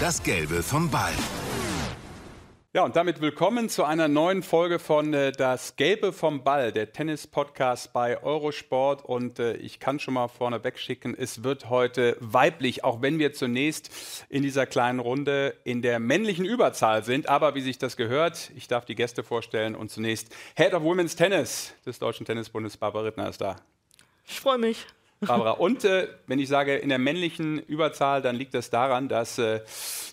Das Gelbe vom Ball. Ja, und damit willkommen zu einer neuen Folge von äh, Das Gelbe vom Ball, der Tennis-Podcast bei Eurosport. Und äh, ich kann schon mal vorneweg schicken, es wird heute weiblich, auch wenn wir zunächst in dieser kleinen Runde in der männlichen Überzahl sind. Aber wie sich das gehört, ich darf die Gäste vorstellen und zunächst Head of Women's Tennis des Deutschen Tennisbundes, Barbara Rittner ist da. Ich freue mich. Barbara. Und äh, wenn ich sage in der männlichen Überzahl, dann liegt das daran, dass äh,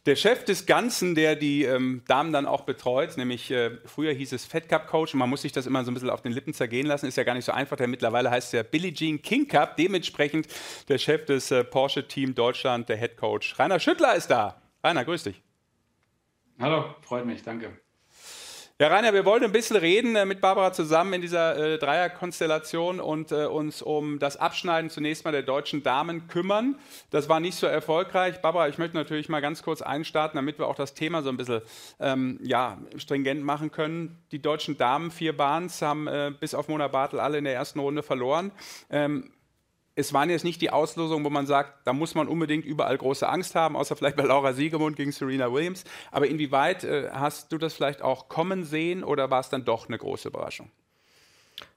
der Chef des Ganzen, der die ähm, Damen dann auch betreut, nämlich äh, früher hieß es Fed Cup Coach, und man muss sich das immer so ein bisschen auf den Lippen zergehen lassen, ist ja gar nicht so einfach, denn mittlerweile heißt ja Billie Jean King Cup, dementsprechend der Chef des äh, Porsche Team Deutschland, der Head Coach. Rainer Schüttler ist da. Rainer, grüß dich. Hallo, freut mich, danke. Ja, Rainer, wir wollen ein bisschen reden äh, mit Barbara zusammen in dieser äh, Dreierkonstellation und äh, uns um das Abschneiden zunächst mal der deutschen Damen kümmern. Das war nicht so erfolgreich. Barbara, ich möchte natürlich mal ganz kurz einstarten, damit wir auch das Thema so ein bisschen ähm, ja, stringent machen können. Die deutschen Damen, vier Bahns, haben äh, bis auf Mona Bartel alle in der ersten Runde verloren. Ähm, es waren jetzt nicht die Auslosungen, wo man sagt, da muss man unbedingt überall große Angst haben, außer vielleicht bei Laura Siegemund gegen Serena Williams. Aber inwieweit äh, hast du das vielleicht auch kommen sehen oder war es dann doch eine große Überraschung?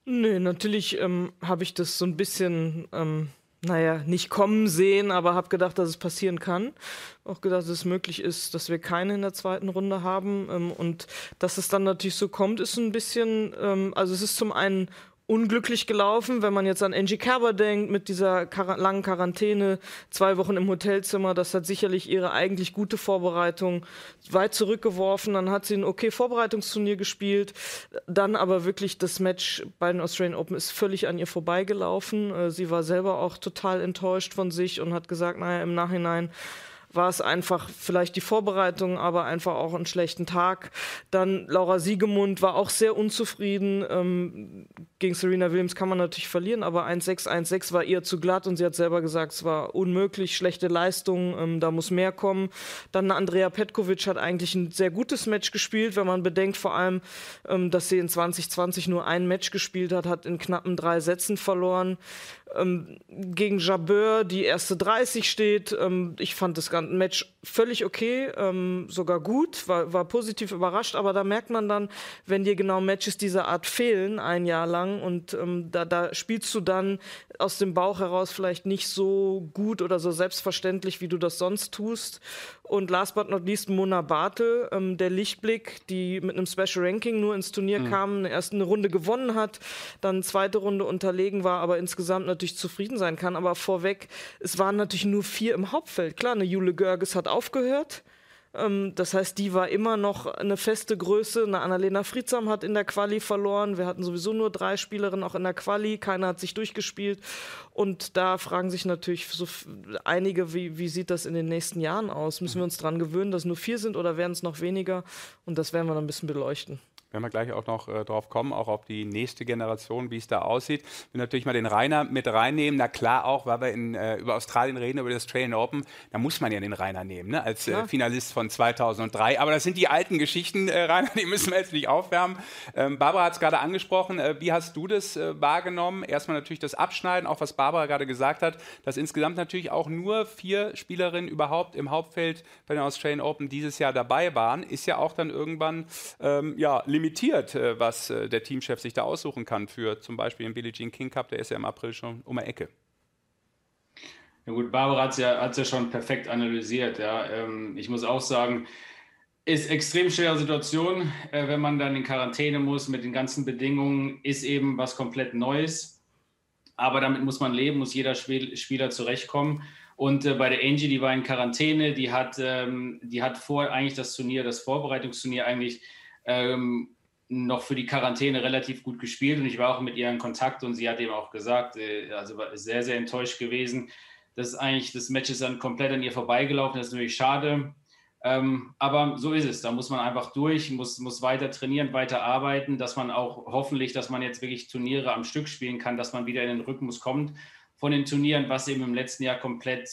Nö, natürlich ähm, habe ich das so ein bisschen, ähm, naja, nicht kommen sehen, aber habe gedacht, dass es passieren kann. Auch gedacht, dass es möglich ist, dass wir keine in der zweiten Runde haben. Ähm, und dass es dann natürlich so kommt, ist ein bisschen, ähm, also es ist zum einen unglücklich gelaufen, wenn man jetzt an Angie Kerber denkt, mit dieser Quar langen Quarantäne, zwei Wochen im Hotelzimmer, das hat sicherlich ihre eigentlich gute Vorbereitung weit zurückgeworfen. Dann hat sie ein okay Vorbereitungsturnier gespielt, dann aber wirklich das Match bei den Australian Open ist völlig an ihr vorbeigelaufen. Äh, sie war selber auch total enttäuscht von sich und hat gesagt, naja, im Nachhinein war es einfach vielleicht die Vorbereitung, aber einfach auch einen schlechten Tag. Dann Laura Siegemund war auch sehr unzufrieden. Ähm, gegen Serena Williams kann man natürlich verlieren, aber 1-6, 1-6 war ihr zu glatt und sie hat selber gesagt, es war unmöglich, schlechte Leistung, ähm, da muss mehr kommen. Dann Andrea Petkovic hat eigentlich ein sehr gutes Match gespielt, wenn man bedenkt vor allem, ähm, dass sie in 2020 nur ein Match gespielt hat, hat in knappen drei Sätzen verloren. Ähm, gegen Jabeur die erste 30 steht. Ähm, ich fand das ganze Match völlig okay, ähm, sogar gut, war, war positiv überrascht, aber da merkt man dann, wenn dir genau Matches dieser Art fehlen, ein Jahr lang, und ähm, da, da spielst du dann aus dem Bauch heraus vielleicht nicht so gut oder so selbstverständlich, wie du das sonst tust. Und last but not least Mona Bartel, ähm, der Lichtblick, die mit einem Special Ranking nur ins Turnier mhm. kam, eine erste Runde gewonnen hat, dann zweite Runde unterlegen war, aber insgesamt natürlich zufrieden sein kann. Aber vorweg, es waren natürlich nur vier im Hauptfeld. Klar, eine Jule Görges hat aufgehört. Ähm, das heißt, die war immer noch eine feste Größe. Eine Annalena Friedsam hat in der Quali verloren. Wir hatten sowieso nur drei Spielerinnen auch in der Quali. Keiner hat sich durchgespielt. Und da fragen sich natürlich so einige, wie, wie sieht das in den nächsten Jahren aus? Müssen wir uns daran gewöhnen, dass nur vier sind oder werden es noch weniger? Und das werden wir dann ein bisschen beleuchten werden wir gleich auch noch äh, drauf kommen, auch auf die nächste Generation, wie es da aussieht. Wir natürlich mal den Rainer mit reinnehmen. Na klar auch, weil wir in, äh, über Australien reden, über das Australian Open, da muss man ja den Rainer nehmen, ne? als äh, Finalist von 2003. Aber das sind die alten Geschichten, äh, Rainer, die müssen wir jetzt nicht aufwärmen. Ähm, Barbara hat es gerade angesprochen. Äh, wie hast du das äh, wahrgenommen? Erstmal natürlich das Abschneiden, auch was Barbara gerade gesagt hat, dass insgesamt natürlich auch nur vier Spielerinnen überhaupt im Hauptfeld bei den Australian Open dieses Jahr dabei waren, ist ja auch dann irgendwann ähm, ja, limitiert limitiert, äh, was äh, der Teamchef sich da aussuchen kann für zum Beispiel den Billie Jean King Cup, der ist ja im April schon um die Ecke. Ja gut, Barbara hat es ja, ja schon perfekt analysiert. Ja. Ähm, ich muss auch sagen, ist extrem schwere Situation, äh, wenn man dann in Quarantäne muss mit den ganzen Bedingungen, ist eben was komplett Neues. Aber damit muss man leben, muss jeder Spieler zurechtkommen. Und bei der Angie, die war in Quarantäne, die hat, ähm, die hat vor eigentlich das Turnier, das Vorbereitungsturnier eigentlich ähm, noch für die Quarantäne relativ gut gespielt und ich war auch mit ihr in Kontakt und sie hat eben auch gesagt, äh, also war sehr, sehr enttäuscht gewesen, dass eigentlich das Match ist dann komplett an ihr vorbeigelaufen, das ist natürlich schade. Ähm, aber so ist es, da muss man einfach durch, muss, muss weiter trainieren, weiter arbeiten, dass man auch hoffentlich, dass man jetzt wirklich Turniere am Stück spielen kann, dass man wieder in den Rhythmus kommt von den Turnieren, was eben im letzten Jahr komplett,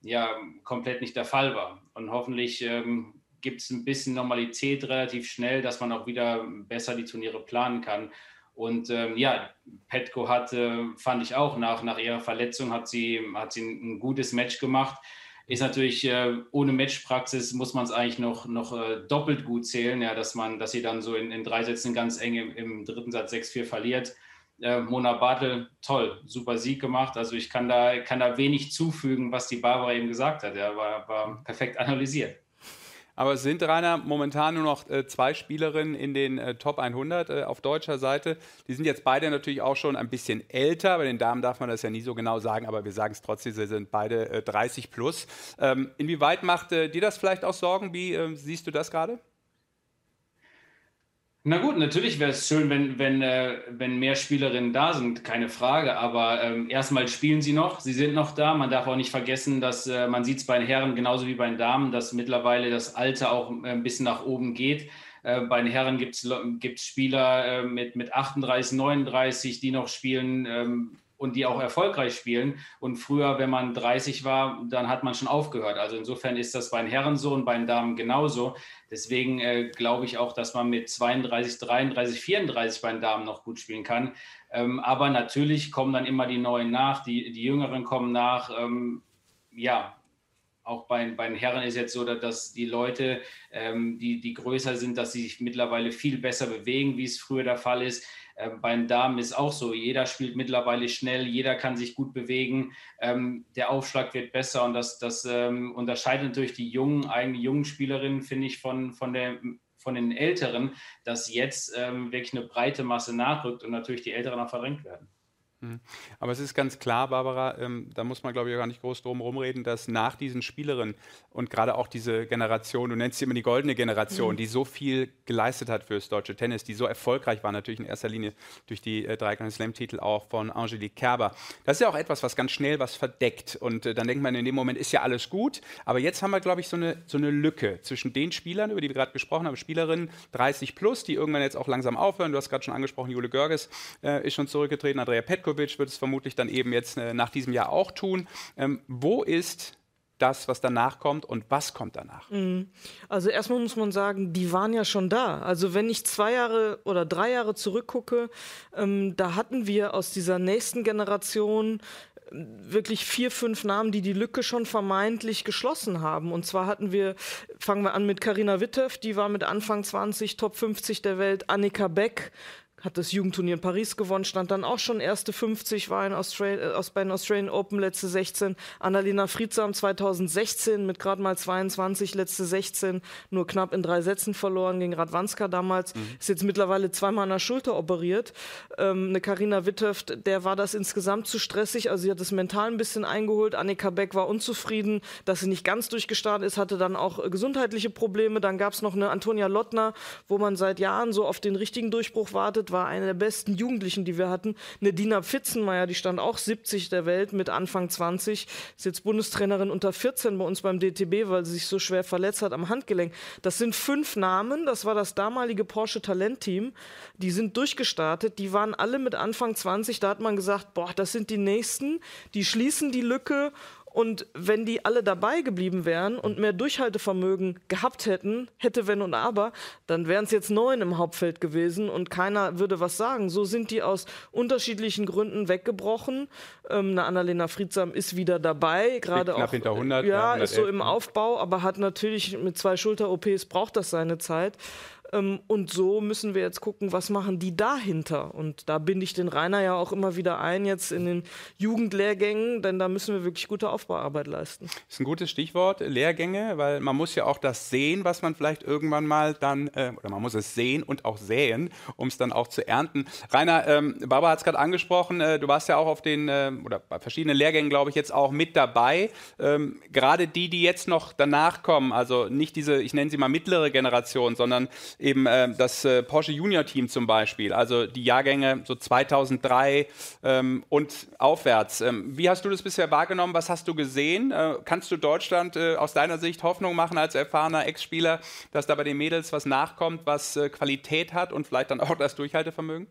ja, komplett nicht der Fall war. Und hoffentlich ähm, gibt es ein bisschen Normalität relativ schnell, dass man auch wieder besser die Turniere planen kann. Und ähm, ja, Petko hat, äh, fand ich auch, nach, nach ihrer Verletzung hat sie, hat sie ein, gutes Match gemacht. ist natürlich äh, ohne Matchpraxis muss man es eigentlich noch, noch äh, doppelt gut zählen, ja, dass man, dass sie dann so in, in drei Sätzen ganz eng im, im dritten Satz 6-4 verliert. Äh, Mona Bartel, toll, super Sieg gemacht. Also ich kann da, kann da wenig zufügen, was die Barbara eben gesagt hat. Er war, war perfekt analysiert. Aber es sind, Rainer, momentan nur noch äh, zwei Spielerinnen in den äh, Top 100 äh, auf deutscher Seite. Die sind jetzt beide natürlich auch schon ein bisschen älter. Bei den Damen darf man das ja nie so genau sagen, aber wir sagen es trotzdem, sie sind beide 30 äh, plus. Ähm, inwieweit macht äh, dir das vielleicht auch Sorgen? Wie ähm, siehst du das gerade? Na gut, natürlich wäre es schön, wenn, wenn, äh, wenn mehr Spielerinnen da sind, keine Frage. Aber ähm, erstmal spielen sie noch, sie sind noch da. Man darf auch nicht vergessen, dass äh, man sieht es bei den Herren genauso wie bei den Damen, dass mittlerweile das Alter auch äh, ein bisschen nach oben geht. Äh, bei den Herren gibt es Spieler äh, mit, mit 38, 39, die noch spielen. Ähm, und die auch erfolgreich spielen. Und früher, wenn man 30 war, dann hat man schon aufgehört. Also insofern ist das bei den Herren so und bei den Damen genauso. Deswegen äh, glaube ich auch, dass man mit 32, 33, 34 bei den Damen noch gut spielen kann. Ähm, aber natürlich kommen dann immer die Neuen nach, die, die Jüngeren kommen nach. Ähm, ja, auch bei, bei den Herren ist jetzt so, dass die Leute, ähm, die, die größer sind, dass sie sich mittlerweile viel besser bewegen, wie es früher der Fall ist. Ähm, beim Damen ist auch so, jeder spielt mittlerweile schnell, jeder kann sich gut bewegen, ähm, der Aufschlag wird besser und das, das ähm, unterscheidet natürlich die jungen, eigentlich jungen Spielerinnen, finde ich, von, von, der, von den Älteren, dass jetzt ähm, wirklich eine breite Masse nachrückt und natürlich die Älteren auch verdrängt werden. Mhm. Aber es ist ganz klar, Barbara, ähm, da muss man, glaube ich, gar nicht groß drum rumreden, dass nach diesen Spielerinnen und gerade auch diese Generation, du nennst sie immer die goldene Generation, mhm. die so viel geleistet hat fürs deutsche Tennis, die so erfolgreich war, natürlich in erster Linie durch die äh, drei Grand Slam-Titel auch von Angelique Kerber. Das ist ja auch etwas, was ganz schnell was verdeckt. Und äh, dann denkt man, in dem Moment ist ja alles gut. Aber jetzt haben wir, glaube ich, so eine, so eine Lücke zwischen den Spielern, über die wir gerade gesprochen haben, Spielerinnen 30 plus, die irgendwann jetzt auch langsam aufhören. Du hast gerade schon angesprochen, Jule Görges äh, ist schon zurückgetreten, Andrea Petkovic wird es vermutlich dann eben jetzt äh, nach diesem Jahr auch tun. Ähm, wo ist das, was danach kommt und was kommt danach? Mhm. Also erstmal muss man sagen, die waren ja schon da. Also wenn ich zwei Jahre oder drei Jahre zurückgucke, ähm, da hatten wir aus dieser nächsten Generation ähm, wirklich vier, fünf Namen, die die Lücke schon vermeintlich geschlossen haben. Und zwar hatten wir, fangen wir an mit Karina Wittev, die war mit Anfang 20 Top 50 der Welt, Annika Beck, hat das Jugendturnier in Paris gewonnen, stand dann auch schon erste 50, war in äh, aus, bei den Australian Open letzte 16. Annalena Friedsam 2016 mit gerade mal 22, letzte 16, nur knapp in drei Sätzen verloren gegen Radwanska damals. Mhm. Ist jetzt mittlerweile zweimal an der Schulter operiert. Ähm, eine Karina Wittöft, der war das insgesamt zu stressig, also sie hat das mental ein bisschen eingeholt. Annika Beck war unzufrieden, dass sie nicht ganz durchgestartet ist, hatte dann auch äh, gesundheitliche Probleme. Dann gab es noch eine Antonia Lottner, wo man seit Jahren so auf den richtigen Durchbruch wartet gelandet, war eine der besten Jugendlichen, die wir hatten. Eine Dina Pfitzenmeier, die stand auch 70 der Welt mit Anfang 20, ist jetzt Bundestrainerin unter 14 bei uns beim DTB, weil sie sich so schwer verletzt hat am Handgelenk. Das sind fünf Namen, das war das damalige Porsche Talentteam. Die sind durchgestartet, die waren alle mit Anfang 20, da hat man gesagt, boah, das sind die Nächsten, die schließen die Lücke und wenn die alle dabei geblieben wären und mehr Durchhaltevermögen gehabt hätten, hätte wenn und aber, dann wären es jetzt neun im Hauptfeld gewesen und keiner würde was sagen. So sind die aus unterschiedlichen Gründen weggebrochen. Ähm, eine Annalena Friedsam ist wieder dabei, gerade auch. hinter 100. Ja, 111. ist so im Aufbau, aber hat natürlich mit zwei Schulter-OPs braucht das seine Zeit. Ähm, und so müssen wir jetzt gucken, was machen die dahinter. Und da binde ich den Rainer ja auch immer wieder ein, jetzt in den Jugendlehrgängen, denn da müssen wir wirklich gute Aufbauarbeit leisten. Das ist ein gutes Stichwort, Lehrgänge, weil man muss ja auch das sehen, was man vielleicht irgendwann mal dann, äh, oder man muss es sehen und auch säen, um es dann auch zu ernten. Rainer, ähm, Barbara hat es gerade angesprochen, äh, du warst ja auch auf den, äh, oder bei verschiedenen Lehrgängen, glaube ich, jetzt auch mit dabei. Ähm, gerade die, die jetzt noch danach kommen, also nicht diese, ich nenne sie mal mittlere Generation, sondern eben äh, das äh, Porsche Junior Team zum Beispiel, also die Jahrgänge so 2003 ähm, und aufwärts. Ähm, wie hast du das bisher wahrgenommen? Was hast du gesehen? Äh, kannst du Deutschland äh, aus deiner Sicht Hoffnung machen als erfahrener Ex-Spieler, dass da bei den Mädels was nachkommt, was äh, Qualität hat und vielleicht dann auch das Durchhaltevermögen?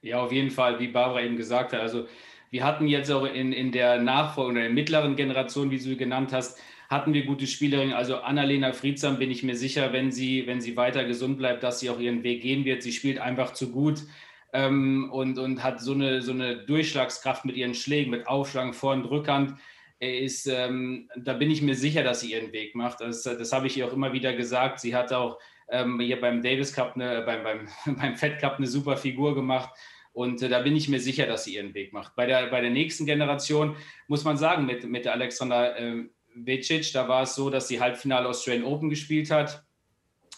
Ja, auf jeden Fall, wie Barbara eben gesagt hat. Also wir hatten jetzt auch in, in der Nachfolge oder der mittleren Generation, wie du sie genannt hast, hatten wir gute Spielerinnen. Also Annalena Friedsam bin ich mir sicher, wenn sie, wenn sie weiter gesund bleibt, dass sie auch ihren Weg gehen wird. Sie spielt einfach zu gut ähm, und, und hat so eine, so eine Durchschlagskraft mit ihren Schlägen, mit Aufschlagen, Vor- und Rückhand. ist, ähm, da bin ich mir sicher, dass sie ihren Weg macht. Das, das habe ich ihr auch immer wieder gesagt. Sie hat auch ähm, hier beim Davis Cup, eine, beim, beim, beim Fed Cup eine super Figur gemacht. Und äh, da bin ich mir sicher, dass sie ihren Weg macht. Bei der, bei der nächsten Generation muss man sagen, mit, mit Alexander äh, Vecic, da war es so, dass sie Halbfinale Australian Open gespielt hat.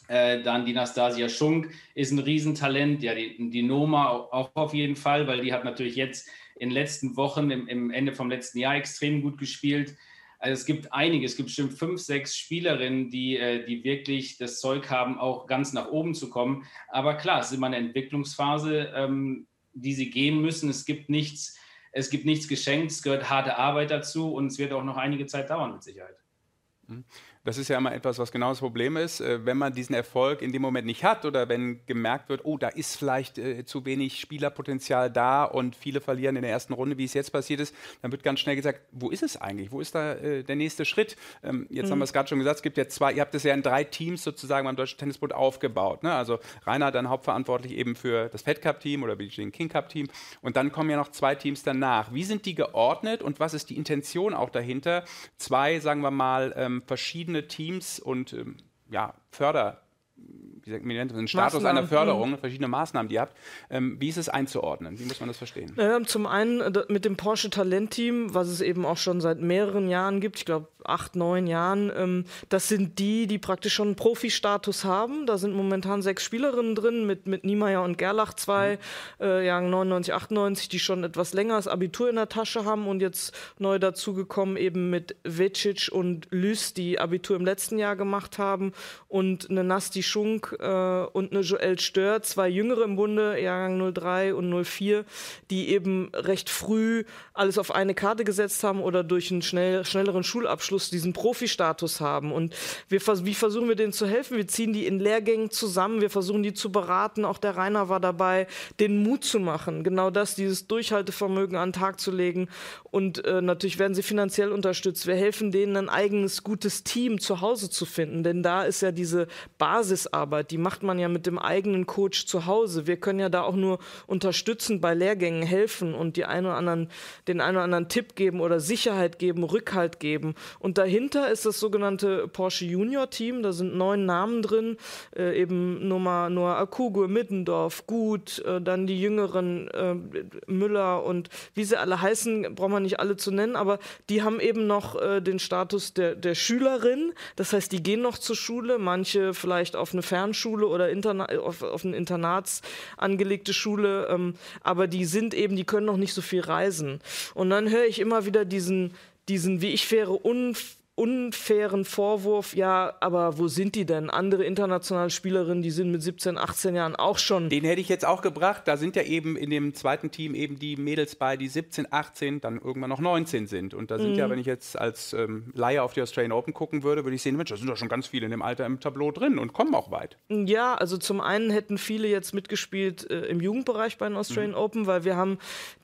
Äh, dann die Nastasia Schunk ist ein Riesentalent. Ja, die, die Noma auch auf jeden Fall, weil die hat natürlich jetzt in den letzten Wochen, im, im Ende vom letzten Jahr extrem gut gespielt. Also es gibt einige, es gibt bestimmt fünf, sechs Spielerinnen, die, äh, die wirklich das Zeug haben, auch ganz nach oben zu kommen. Aber klar, es ist immer eine Entwicklungsphase, ähm, die sie gehen müssen. Es gibt nichts, es gibt nichts geschenkt, es gehört harte Arbeit dazu und es wird auch noch einige Zeit dauern mit Sicherheit. Das ist ja immer etwas, was genau das Problem ist. Äh, wenn man diesen Erfolg in dem Moment nicht hat oder wenn gemerkt wird, oh, da ist vielleicht äh, zu wenig Spielerpotenzial da und viele verlieren in der ersten Runde, wie es jetzt passiert ist, dann wird ganz schnell gesagt, wo ist es eigentlich? Wo ist da äh, der nächste Schritt? Ähm, jetzt mhm. haben wir es gerade schon gesagt, es gibt ja zwei, ihr habt es ja in drei Teams sozusagen beim Deutschen Tennisbund aufgebaut. Ne? Also Rainer dann hauptverantwortlich eben für das Fed Cup Team oder den King Cup Team und dann kommen ja noch zwei Teams danach. Wie sind die geordnet und was ist die Intention auch dahinter? Zwei, sagen wir mal, ähm, verschiedene Teams und ähm, ja, Förder den Status Maßnahmen. einer Förderung, mhm. verschiedene Maßnahmen, die ihr habt. Ähm, wie ist es einzuordnen? Wie muss man das verstehen? Ja, zum einen äh, mit dem Porsche Talentteam, was es eben auch schon seit mehreren Jahren gibt, ich glaube acht, neun Jahren, ähm, das sind die, die praktisch schon einen Profi-Status haben. Da sind momentan sechs Spielerinnen drin, mit, mit Niemeyer und Gerlach zwei, mhm. äh, Jahren 99, 98, die schon etwas länger das Abitur in der Tasche haben und jetzt neu dazugekommen eben mit Vecic und Lys, die Abitur im letzten Jahr gemacht haben und eine Nasti Schunk äh, und eine Joelle Stör, zwei Jüngere im Bunde, Jahrgang 03 und 04, die eben recht früh alles auf eine Karte gesetzt haben oder durch einen schnell, schnelleren Schulabschluss diesen Profi-Status haben. Und wir, wie versuchen wir denen zu helfen? Wir ziehen die in Lehrgängen zusammen, wir versuchen die zu beraten. Auch der Rainer war dabei, den Mut zu machen, genau das, dieses Durchhaltevermögen an den Tag zu legen. Und äh, natürlich werden sie finanziell unterstützt. Wir helfen denen, ein eigenes, gutes Team zu Hause zu finden, denn da ist ja diese Basisarbeit, die macht man ja mit dem eigenen Coach zu Hause. Wir können ja da auch nur unterstützend bei Lehrgängen helfen und die einen oder anderen, den einen oder anderen Tipp geben oder Sicherheit geben, Rückhalt geben. Und dahinter ist das sogenannte Porsche Junior Team. Da sind neun Namen drin, äh, eben Nummer Noah Akugo, Middendorf, Gut, äh, dann die jüngeren äh, Müller und wie sie alle heißen, braucht man nicht alle zu nennen, aber die haben eben noch äh, den Status der, der Schülerin. Das heißt, die gehen noch zur Schule, manche vielleicht auf eine Fernschule oder Interna auf, auf eine Internats angelegte Schule, ähm, aber die sind eben, die können noch nicht so viel reisen. Und dann höre ich immer wieder diesen, diesen, wie ich wäre, unfair unfairen Vorwurf, ja, aber wo sind die denn? Andere internationale Spielerinnen, die sind mit 17, 18 Jahren auch schon. Den hätte ich jetzt auch gebracht. Da sind ja eben in dem zweiten Team eben die Mädels bei, die 17, 18, dann irgendwann noch 19 sind. Und da sind mhm. ja, wenn ich jetzt als ähm, Laie auf die Australian Open gucken würde, würde ich sehen, Mensch, da sind doch schon ganz viele in dem Alter im Tableau drin und kommen auch weit. Ja, also zum einen hätten viele jetzt mitgespielt äh, im Jugendbereich bei den Australian mhm. Open, weil wir haben,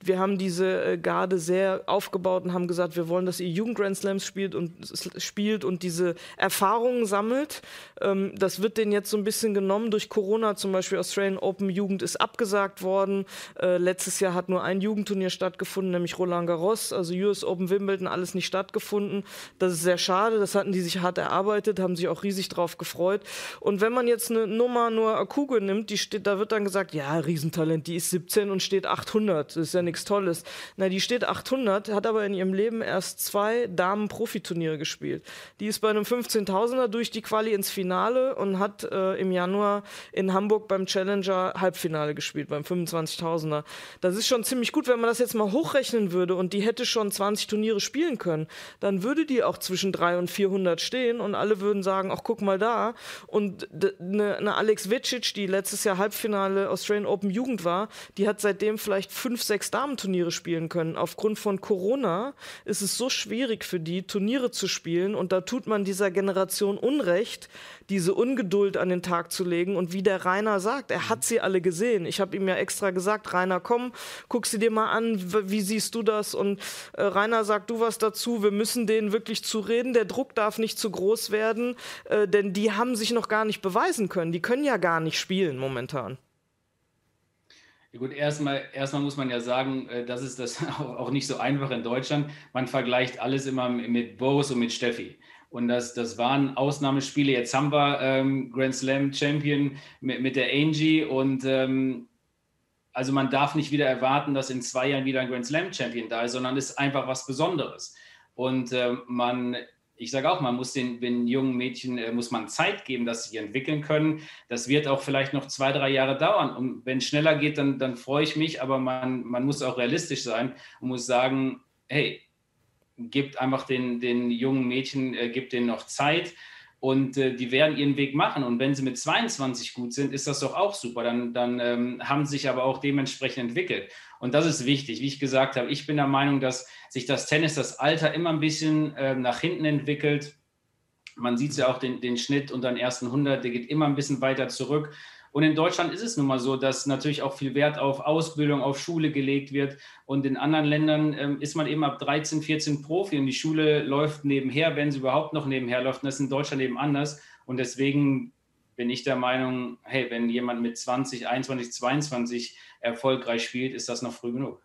wir haben diese äh, Garde sehr aufgebaut und haben gesagt, wir wollen, dass ihr Jugend Grand Slams spielt und spielt und diese Erfahrungen sammelt. Ähm, das wird denen jetzt so ein bisschen genommen durch Corona. Zum Beispiel Australian Open Jugend ist abgesagt worden. Äh, letztes Jahr hat nur ein Jugendturnier stattgefunden, nämlich Roland Garros. Also US Open Wimbledon, alles nicht stattgefunden. Das ist sehr schade. Das hatten die sich hart erarbeitet, haben sich auch riesig drauf gefreut. Und wenn man jetzt eine Nummer nur Akuge nimmt, die steht, da wird dann gesagt, ja, Riesentalent, die ist 17 und steht 800. Das ist ja nichts Tolles. Na, die steht 800, hat aber in ihrem Leben erst zwei Damen-Profiturniere gespielt. Die ist bei einem 15.000er durch die Quali ins Finale und hat äh, im Januar in Hamburg beim Challenger Halbfinale gespielt, beim 25.000er. Das ist schon ziemlich gut, wenn man das jetzt mal hochrechnen würde und die hätte schon 20 Turniere spielen können, dann würde die auch zwischen 300 und 400 stehen und alle würden sagen, ach guck mal da. Und eine, eine Alex Vicic, die letztes Jahr Halbfinale Australian Open Jugend war, die hat seitdem vielleicht fünf, sechs Damenturniere spielen können. Aufgrund von Corona ist es so schwierig für die, Turniere zu spielen und da tut man dieser Generation Unrecht, diese Ungeduld an den Tag zu legen. Und wie der Rainer sagt, er hat sie alle gesehen. Ich habe ihm ja extra gesagt, Rainer, komm, guck sie dir mal an, wie siehst du das? Und äh, Rainer sagt du was dazu, wir müssen denen wirklich zureden, der Druck darf nicht zu groß werden, äh, denn die haben sich noch gar nicht beweisen können. Die können ja gar nicht spielen momentan. Ja gut, erstmal, erstmal muss man ja sagen, äh, das ist das auch nicht so einfach in Deutschland. Man vergleicht alles immer mit Boris und mit Steffi. Und das, das waren Ausnahmespiele. Jetzt haben wir ähm, Grand Slam Champion mit, mit der Angie und ähm, also man darf nicht wieder erwarten, dass in zwei Jahren wieder ein Grand Slam Champion da ist, sondern ist einfach was Besonderes. Und äh, man ich sage auch, man muss den, den jungen Mädchen äh, muss man Zeit geben, dass sie entwickeln können. Das wird auch vielleicht noch zwei, drei Jahre dauern. Und wenn es schneller geht, dann, dann freue ich mich, aber man, man muss auch realistisch sein und muss sagen, hey, gibt einfach den, den jungen Mädchen, äh, gibt denen noch Zeit und äh, die werden ihren Weg machen. Und wenn sie mit 22 gut sind, ist das doch auch super. Dann, dann ähm, haben sie sich aber auch dementsprechend entwickelt. Und das ist wichtig. Wie ich gesagt habe, ich bin der Meinung, dass sich das Tennis, das Alter immer ein bisschen äh, nach hinten entwickelt. Man sieht ja auch den, den Schnitt unter den ersten 100, der geht immer ein bisschen weiter zurück. Und in Deutschland ist es nun mal so, dass natürlich auch viel Wert auf Ausbildung, auf Schule gelegt wird. Und in anderen Ländern ähm, ist man eben ab 13, 14 Profi und die Schule läuft nebenher, wenn sie überhaupt noch nebenher läuft. Und das ist in Deutschland eben anders. Und deswegen bin ich der Meinung, hey, wenn jemand mit 20, 21, 22 erfolgreich spielt, ist das noch früh genug.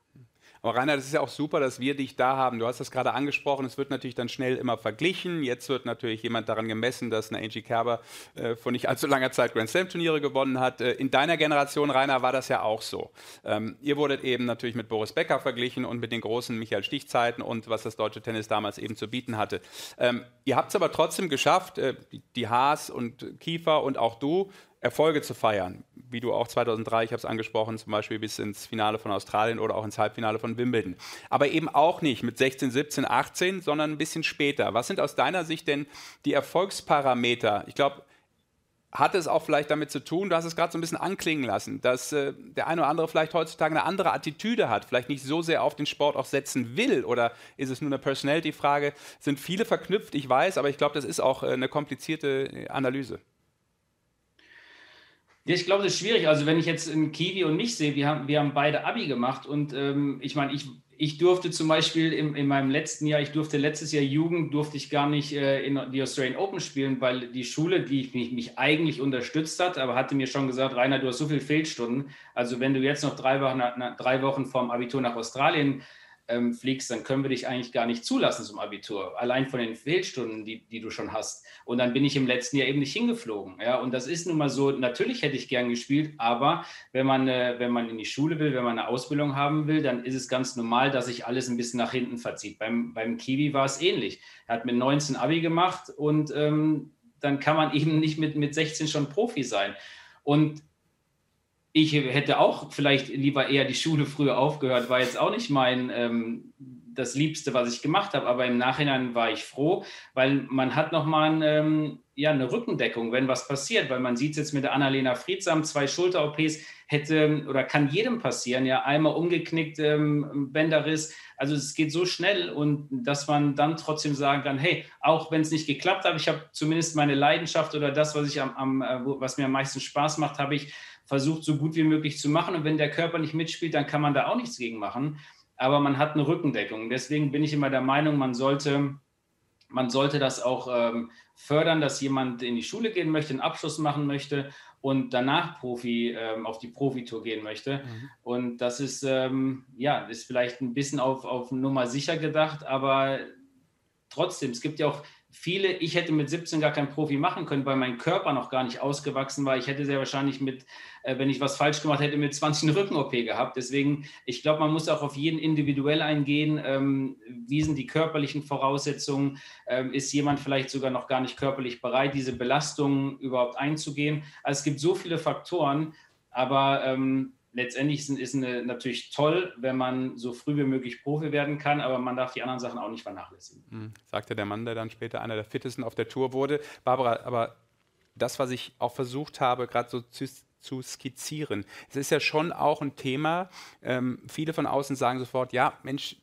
Aber Rainer, das ist ja auch super, dass wir dich da haben. Du hast das gerade angesprochen. Es wird natürlich dann schnell immer verglichen. Jetzt wird natürlich jemand daran gemessen, dass eine Angie Kerber äh, vor nicht allzu langer Zeit Grand Slam Turniere gewonnen hat. Äh, in deiner Generation, Rainer, war das ja auch so. Ähm, ihr wurdet eben natürlich mit Boris Becker verglichen und mit den großen Michael Stich-Zeiten und was das deutsche Tennis damals eben zu bieten hatte. Ähm, ihr habt es aber trotzdem geschafft, äh, die, die Haas und Kiefer und auch du, Erfolge zu feiern, wie du auch 2003, ich habe es angesprochen, zum Beispiel bis ins Finale von Australien oder auch ins Halbfinale von Wimbledon. Aber eben auch nicht mit 16, 17, 18, sondern ein bisschen später. Was sind aus deiner Sicht denn die Erfolgsparameter? Ich glaube, hat es auch vielleicht damit zu tun, du hast es gerade so ein bisschen anklingen lassen, dass äh, der eine oder andere vielleicht heutzutage eine andere Attitüde hat, vielleicht nicht so sehr auf den Sport auch setzen will oder ist es nur eine Personality-Frage? Sind viele verknüpft, ich weiß, aber ich glaube, das ist auch äh, eine komplizierte äh, Analyse. Ich glaube, das ist schwierig. Also wenn ich jetzt in Kiwi und mich sehe, wir haben, wir haben beide Abi gemacht und ähm, ich meine, ich, ich durfte zum Beispiel in, in meinem letzten Jahr, ich durfte letztes Jahr Jugend, durfte ich gar nicht äh, in die Australian Open spielen, weil die Schule, die mich, mich eigentlich unterstützt hat, aber hatte mir schon gesagt, Rainer, du hast so viele Fehlstunden. Also wenn du jetzt noch drei Wochen, drei Wochen vorm Abitur nach Australien ähm, fliegst, dann können wir dich eigentlich gar nicht zulassen zum Abitur. Allein von den Fehlstunden, die, die du schon hast. Und dann bin ich im letzten Jahr eben nicht hingeflogen. Ja, und das ist nun mal so, natürlich hätte ich gern gespielt, aber wenn man, äh, wenn man in die Schule will, wenn man eine Ausbildung haben will, dann ist es ganz normal, dass sich alles ein bisschen nach hinten verzieht. Beim, beim Kiwi war es ähnlich. Er hat mit 19 Abi gemacht und ähm, dann kann man eben nicht mit, mit 16 schon Profi sein. Und ich hätte auch vielleicht lieber eher die Schule früher aufgehört, war jetzt auch nicht mein ähm, das Liebste, was ich gemacht habe, aber im Nachhinein war ich froh, weil man hat nochmal ein, ähm, ja, eine Rückendeckung, wenn was passiert, weil man sieht es jetzt mit der Annalena Friedsam, zwei Schulter-OPs hätte oder kann jedem passieren, ja, einmal umgeknickt, ähm, Bänderriss, also es geht so schnell und dass man dann trotzdem sagen kann, hey, auch wenn es nicht geklappt hat, ich habe zumindest meine Leidenschaft oder das, was ich am, am äh, was mir am meisten Spaß macht, habe ich versucht, so gut wie möglich zu machen. Und wenn der Körper nicht mitspielt, dann kann man da auch nichts gegen machen. Aber man hat eine Rückendeckung. Deswegen bin ich immer der Meinung, man sollte, man sollte das auch ähm, fördern, dass jemand in die Schule gehen möchte, einen Abschluss machen möchte und danach Profi ähm, auf die Profitour gehen möchte. Mhm. Und das ist ähm, ja ist vielleicht ein bisschen auf, auf Nummer sicher gedacht, aber trotzdem, es gibt ja auch viele, ich hätte mit 17 gar keinen Profi machen können, weil mein Körper noch gar nicht ausgewachsen war. Ich hätte sehr wahrscheinlich mit, äh, wenn ich was falsch gemacht hätte, mit 20 eine Rücken-OP gehabt. Deswegen, ich glaube, man muss auch auf jeden individuell eingehen. Ähm, wie sind die körperlichen Voraussetzungen? Ähm, ist jemand vielleicht sogar noch gar nicht körperlich bereit, diese Belastungen überhaupt einzugehen? Also es gibt so viele Faktoren, aber ähm, letztendlich ist, ist eine, natürlich toll, wenn man so früh wie möglich Profi werden kann, aber man darf die anderen Sachen auch nicht vernachlässigen. Mhm, sagte der Mann, der dann später einer der fittesten auf der Tour wurde. Barbara, aber das, was ich auch versucht habe, gerade so zu, zu, skizzieren, es ist ja schon auch ein Thema. Ähm, viele von außen sagen sofort, ja, Mensch,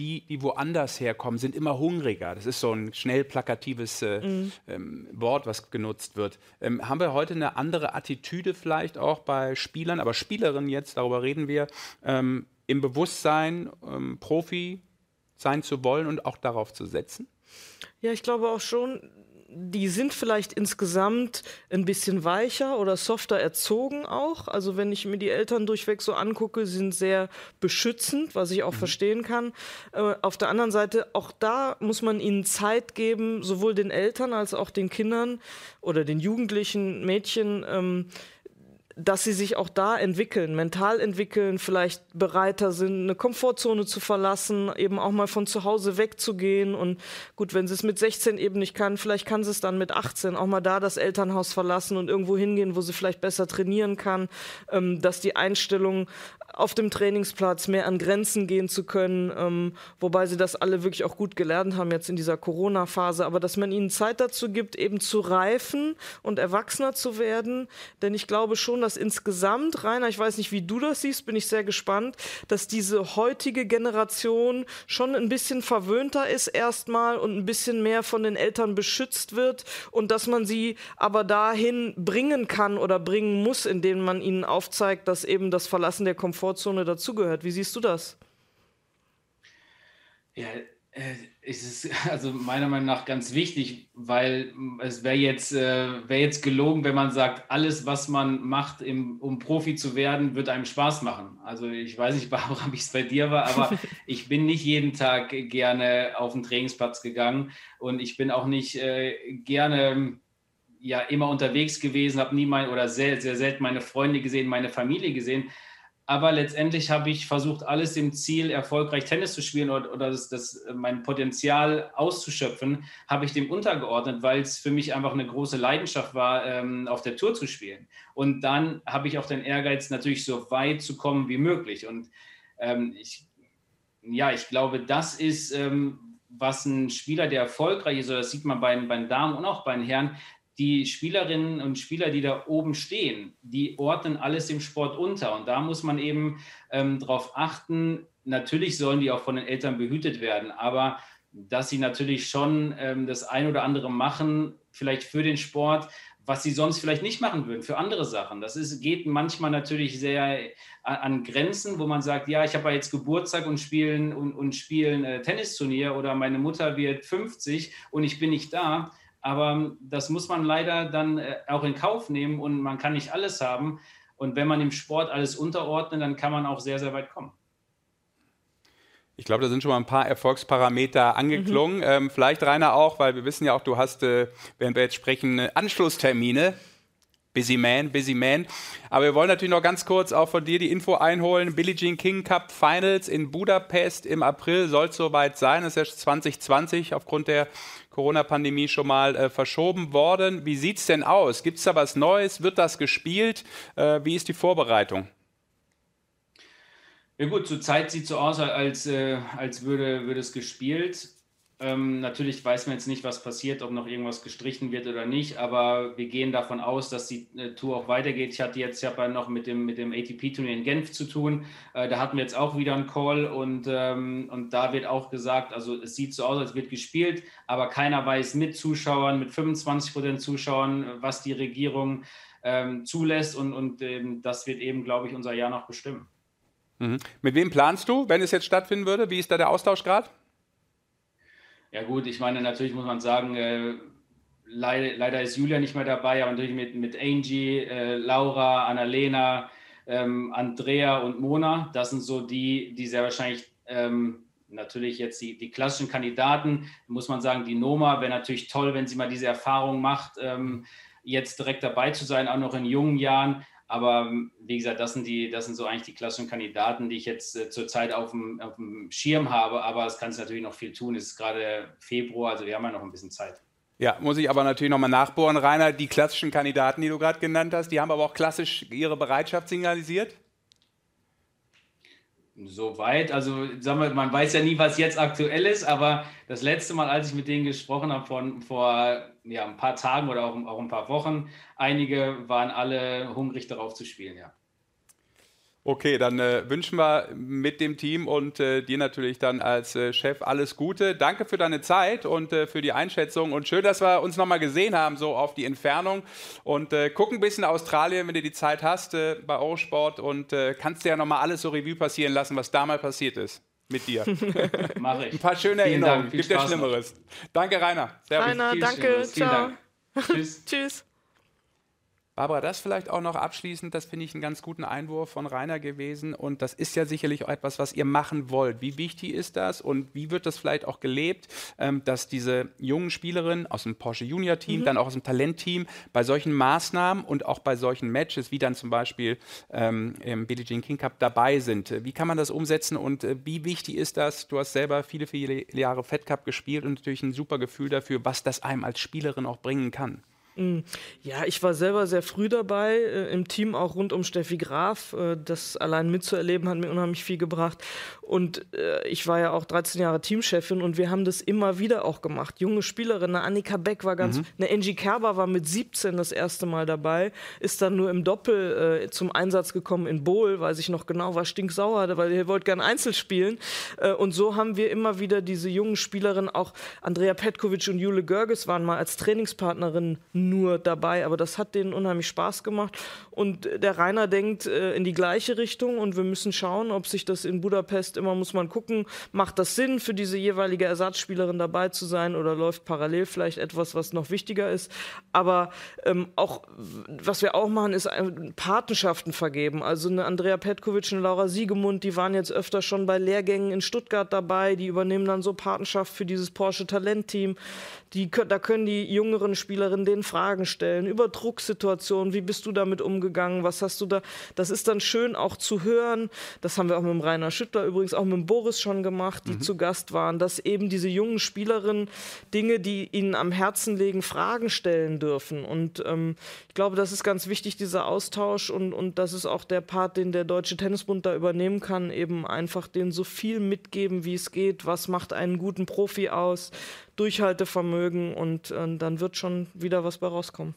die, die woanders herkommen, sind immer hungriger. Das ist so ein schnell plakatives äh, mhm. ähm, Wort, was genutzt wird. Ähm, haben wir heute eine andere Attitüde vielleicht auch bei Spielern, aber Spielerinnen jetzt, darüber reden wir, ähm, im Bewusstsein, ähm, Profi sein zu wollen und auch darauf zu setzen? Ja, ich glaube auch schon, die sind vielleicht insgesamt ein bisschen weicher oder softer erzogen auch. Also wenn ich mir die Eltern durchweg so angucke, sind sehr beschützend, was ich auch mhm. verstehen kann. Äh, auf der anderen Seite, auch da muss man ihnen Zeit geben, sowohl den Eltern als auch den Kindern oder den Jugendlichen, Mädchen. Ähm, dass sie sich auch da entwickeln, mental entwickeln, vielleicht bereiter sind, eine Komfortzone zu verlassen, eben auch mal von zu Hause wegzugehen. Und gut, wenn sie es mit 16 eben nicht kann, vielleicht kann sie es dann mit 18 auch mal da das Elternhaus verlassen und irgendwo hingehen, wo sie vielleicht besser trainieren kann, ähm, dass die Einstellung auf dem Trainingsplatz mehr an Grenzen gehen zu können, ähm, wobei sie das alle wirklich auch gut gelernt haben jetzt in dieser Corona-Phase, aber dass man ihnen Zeit dazu gibt, eben zu reifen und erwachsener zu werden, denn ich glaube schon, dass insgesamt, Rainer, ich weiß nicht, wie du das siehst, bin ich sehr gespannt, dass diese heutige Generation schon ein bisschen verwöhnter ist erstmal und ein bisschen mehr von den Eltern beschützt wird und dass man sie aber dahin bringen kann oder bringen muss, indem man ihnen aufzeigt, dass eben das Verlassen der Komfort Komfortzone dazugehört. Wie siehst du das? Ja, es ist also meiner Meinung nach ganz wichtig, weil es wäre jetzt, äh, wär jetzt gelogen, wenn man sagt, alles, was man macht, im, um Profi zu werden, wird einem Spaß machen. Also ich weiß nicht, Barbara, wie es bei dir war, aber ich bin nicht jeden Tag gerne auf den Trainingsplatz gegangen und ich bin auch nicht äh, gerne ja immer unterwegs gewesen, habe nie mein oder sehr, sehr selten meine Freunde gesehen, meine Familie gesehen. Aber letztendlich habe ich versucht, alles im Ziel, erfolgreich Tennis zu spielen oder, oder das, das, äh, mein Potenzial auszuschöpfen, habe ich dem untergeordnet, weil es für mich einfach eine große Leidenschaft war, ähm, auf der Tour zu spielen. Und dann habe ich auch den Ehrgeiz, natürlich so weit zu kommen wie möglich. Und ähm, ich, ja, ich glaube, das ist, ähm, was ein Spieler, der erfolgreich ist, oder das sieht man bei, bei den Damen und auch bei den Herren, die Spielerinnen und Spieler, die da oben stehen, die ordnen alles im Sport unter. Und da muss man eben ähm, darauf achten, natürlich sollen die auch von den Eltern behütet werden, aber dass sie natürlich schon ähm, das ein oder andere machen, vielleicht für den Sport, was sie sonst vielleicht nicht machen würden, für andere Sachen. Das ist, geht manchmal natürlich sehr an, an Grenzen, wo man sagt, ja, ich habe ja jetzt Geburtstag und spielen und, und spielen äh, Tennisturnier oder meine Mutter wird 50 und ich bin nicht da. Aber das muss man leider dann äh, auch in Kauf nehmen und man kann nicht alles haben. Und wenn man im Sport alles unterordnet, dann kann man auch sehr, sehr weit kommen. Ich glaube, da sind schon mal ein paar Erfolgsparameter angeklungen. Mhm. Ähm, vielleicht, Rainer, auch, weil wir wissen ja auch, du hast, äh, während wir jetzt sprechen, äh, Anschlusstermine. Busy Man, Busy Man. Aber wir wollen natürlich noch ganz kurz auch von dir die Info einholen. Billie Jean King Cup Finals in Budapest im April soll es soweit sein. Das ist ja 2020 aufgrund der Corona-Pandemie schon mal äh, verschoben worden. Wie sieht es denn aus? Gibt es da was Neues? Wird das gespielt? Äh, wie ist die Vorbereitung? Ja gut, zurzeit sieht es so aus, als, äh, als würde, würde es gespielt. Ähm, natürlich weiß man jetzt nicht, was passiert, ob noch irgendwas gestrichen wird oder nicht, aber wir gehen davon aus, dass die äh, Tour auch weitergeht. Ich hatte jetzt ja noch mit dem, mit dem ATP-Turnier in Genf zu tun. Äh, da hatten wir jetzt auch wieder einen Call und, ähm, und da wird auch gesagt, also es sieht so aus, als wird gespielt, aber keiner weiß mit Zuschauern, mit 25 Prozent Zuschauern, was die Regierung ähm, zulässt und, und ähm, das wird eben, glaube ich, unser Jahr noch bestimmen. Mhm. Mit wem planst du, wenn es jetzt stattfinden würde? Wie ist da der Austausch gerade? Ja gut, ich meine, natürlich muss man sagen, äh, leider, leider, ist Julia nicht mehr dabei, aber natürlich mit, mit Angie, äh, Laura, Annalena, ähm, Andrea und Mona. Das sind so die, die sehr wahrscheinlich ähm, natürlich jetzt die, die klassischen Kandidaten. Muss man sagen, die Noma wäre natürlich toll, wenn sie mal diese Erfahrung macht, ähm, jetzt direkt dabei zu sein, auch noch in jungen Jahren. Aber ähm, wie gesagt, das sind, die, das sind so eigentlich die klassischen Kandidaten, die ich jetzt äh, zurzeit auf dem, auf dem Schirm habe. Aber es kann sich natürlich noch viel tun. Es ist gerade Februar, also wir haben ja noch ein bisschen Zeit. Ja, muss ich aber natürlich nochmal nachbohren, Rainer. Die klassischen Kandidaten, die du gerade genannt hast, die haben aber auch klassisch ihre Bereitschaft signalisiert? Soweit, also sagen wir, man weiß ja nie, was jetzt aktuell ist, aber das letzte Mal, als ich mit denen gesprochen habe, von, vor ja, ein paar Tagen oder auch, auch ein paar Wochen, einige waren alle hungrig darauf zu spielen, ja. Okay, dann äh, wünschen wir mit dem Team und äh, dir natürlich dann als äh, Chef alles Gute. Danke für deine Zeit und äh, für die Einschätzung und schön, dass wir uns nochmal gesehen haben, so auf die Entfernung. Und äh, guck ein bisschen Australien, wenn du die Zeit hast äh, bei Eurosport und kannst dir ja nochmal alles so Revue passieren lassen, was da mal passiert ist. Mit dir. Mache ich. Ein paar schöne Vielen Erinnerungen. Dank, Gibt ja. Schlimmeres. Danke, Rainer. Servus. Rainer, danke. Ciao. Dank. Tschüss. Tschüss. Barbara, das vielleicht auch noch abschließend, das finde ich einen ganz guten Einwurf von Rainer gewesen und das ist ja sicherlich auch etwas, was ihr machen wollt. Wie wichtig ist das und wie wird das vielleicht auch gelebt, ähm, dass diese jungen Spielerinnen aus dem Porsche Junior Team, dann auch aus dem Talentteam bei solchen Maßnahmen und auch bei solchen Matches, wie dann zum Beispiel ähm, im Billie Jean King Cup dabei sind? Wie kann man das umsetzen und äh, wie wichtig ist das? Du hast selber viele, viele Jahre Fed Cup gespielt und natürlich ein super Gefühl dafür, was das einem als Spielerin auch bringen kann. Ja, ich war selber sehr früh dabei, äh, im Team auch rund um Steffi Graf. Äh, das allein mitzuerleben hat mir unheimlich viel gebracht. Und äh, ich war ja auch 13 Jahre Teamchefin und wir haben das immer wieder auch gemacht. Junge Spielerinnen, eine Annika Beck war ganz, eine Angie Kerber war mit 17 das erste Mal dabei, ist dann nur im Doppel äh, zum Einsatz gekommen in Bohl, weiß ich noch genau, war stinksauer, weil ihr wollt gern Einzel spielen. Äh, und so haben wir immer wieder diese jungen Spielerinnen, auch Andrea Petkovic und Jule Görges waren mal als Trainingspartnerin nur dabei, aber das hat denen unheimlich Spaß gemacht. Und der Rainer denkt äh, in die gleiche Richtung und wir müssen schauen, ob sich das in Budapest immer muss man gucken, macht das Sinn für diese jeweilige Ersatzspielerin dabei zu sein oder läuft parallel vielleicht etwas, was noch wichtiger ist. Aber ähm, auch, was wir auch machen, ist ein- Patenschaften vergeben. Also eine Andrea Petkovic, eine Laura Siegemund, die waren jetzt öfter schon bei Lehrgängen in Stuttgart dabei, die übernehmen dann so Patenschaft für dieses Porsche Talentteam. Die, da können die jüngeren Spielerinnen denen Fragen stellen über Drucksituationen. Wie bist du damit umgegangen? Was hast du da? Das ist dann schön auch zu hören. Das haben wir auch mit dem Rainer Schüttler, übrigens auch mit dem Boris schon gemacht, die zu Gast waren, dass eben diese jungen Spielerinnen Dinge, die ihnen am Herzen liegen, Fragen stellen dürfen. Und ähm, ich glaube, das ist ganz wichtig, dieser Austausch. Und, und das ist auch der Part, den der Deutsche Tennisbund da übernehmen kann, eben einfach denen so viel mitgeben, wie es geht. Was macht einen guten Profi aus? Durchhaltevermögen und äh, dann wird schon wieder was bei rauskommen.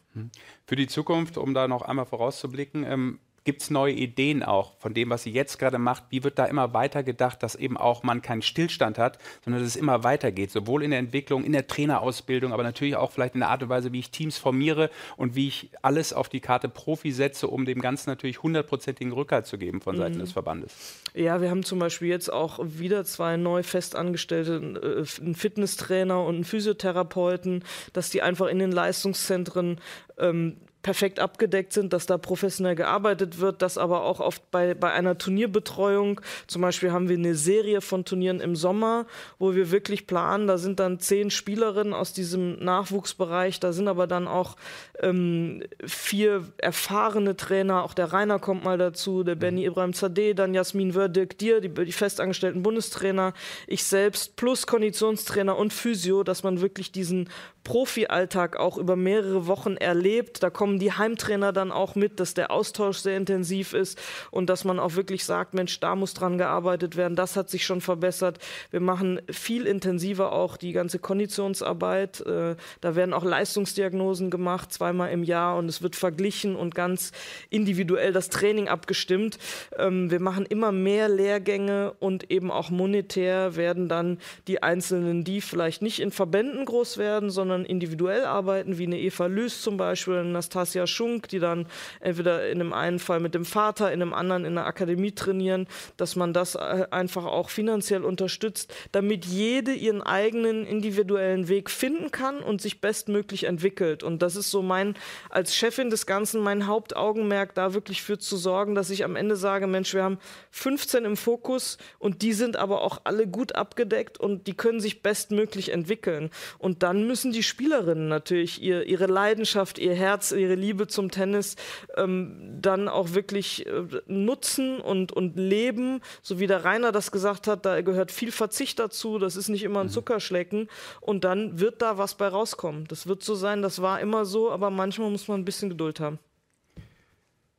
Für die Zukunft, um da noch einmal vorauszublicken, ähm, gibt es neue Ideen auch von dem, was sie jetzt gerade macht? Wie wird da immer weiter gedacht, dass eben auch man keinen Stillstand hat, sondern dass es immer weitergeht, sowohl in der Entwicklung, in der Trainerausbildung, aber natürlich auch vielleicht in der Art und Weise, wie ich Teams formiere und wie ich alles auf die Karte Profi setze, um dem Ganzen natürlich hundertprozentigen Rückhalt zu geben von Seiten des Verbandes. Ja, wir haben zum Beispiel jetzt auch wieder zwei neu festangestellte, äh, einen Fitnesstrainer und einen Physiotherapeuten, dass die einfach in den Leistungszentren ähm, perfekt abgedeckt sind, dass da professionell gearbeitet wird, dass aber auch oft bei, bei einer Turnierbetreuung, zum Beispiel haben wir eine Serie von Turnieren im Sommer, wo wir wirklich planen, da sind dann zehn Spielerinnen aus diesem Nachwuchsbereich, da sind aber dann auch ähm, vier erfahrene Trainer, auch der Rainer kommt mal dazu, der Benny Ibrahim Zadeh, dann Jasmin Wördirk, dir, die, die festangestellten Bundestrainer, ich selbst plus Konditionstrainer und Physio, dass man wirklich diesen Profi-Alltag auch über mehrere Wochen erlebt. Da kommen die Heimtrainer dann auch mit, dass der Austausch sehr intensiv ist und dass man auch wirklich sagt, Mensch, da muss dran gearbeitet werden, das hat sich schon verbessert. Wir machen viel intensiver auch die ganze Konditionsarbeit. Äh, Da werden auch Leistungsdiagnosen gemacht, zweimal im Jahr und es wird verglichen und ganz individuell das Training abgestimmt. Ähm, Wir machen immer mehr Lehrgänge und eben auch monetär werden dann die Einzelnen, die vielleicht nicht in Verbänden groß werden, sondern individuell arbeiten, wie eine Eva Lüß zum Beispiel, eine Nastasia Schunk, die dann entweder in dem einen Fall mit dem Vater, in dem anderen in der Akademie trainieren, dass man das äh, einfach auch finanziell unterstützt, damit jede ihren eigenen individuellen Weg finden kann und sich bestmöglich entwickelt. Und das ist so mein, als Chefin des Ganzen, mein Hauptaugenmerk, da wirklich für zu sorgen, dass ich am Ende sage, Mensch, wir haben 15 im Fokus und die sind aber auch alle gut abgedeckt und die können sich bestmöglich entwickeln. Und dann müssen die Spielerinnen natürlich ihr, ihre Leidenschaft, ihr Herz, ihre Liebe zum Tennis ähm, dann auch wirklich äh, nutzen und, und leben, so wie der Rainer das gesagt hat, da gehört viel Verzicht dazu, das ist nicht immer ein Zuckerschlecken und dann wird da was bei rauskommen. Das wird so sein, das war immer so, aber manchmal muss man ein bisschen Geduld haben.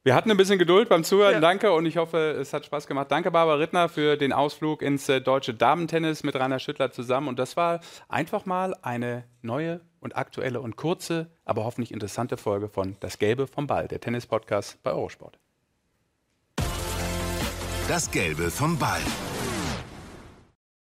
Wir hatten ein bisschen Geduld beim Zuhören, Ja. danke und ich hoffe, es hat Spaß gemacht. Danke, Barbara Rittner, für den Ausflug ins äh, deutsche Damentennis mit Rainer Schüttler zusammen. Und das war einfach mal eine neue und aktuelle und kurze, aber hoffentlich interessante Folge von Das Gelbe vom Ball, der Tennis-Podcast bei Eurosport. Das Gelbe vom Ball.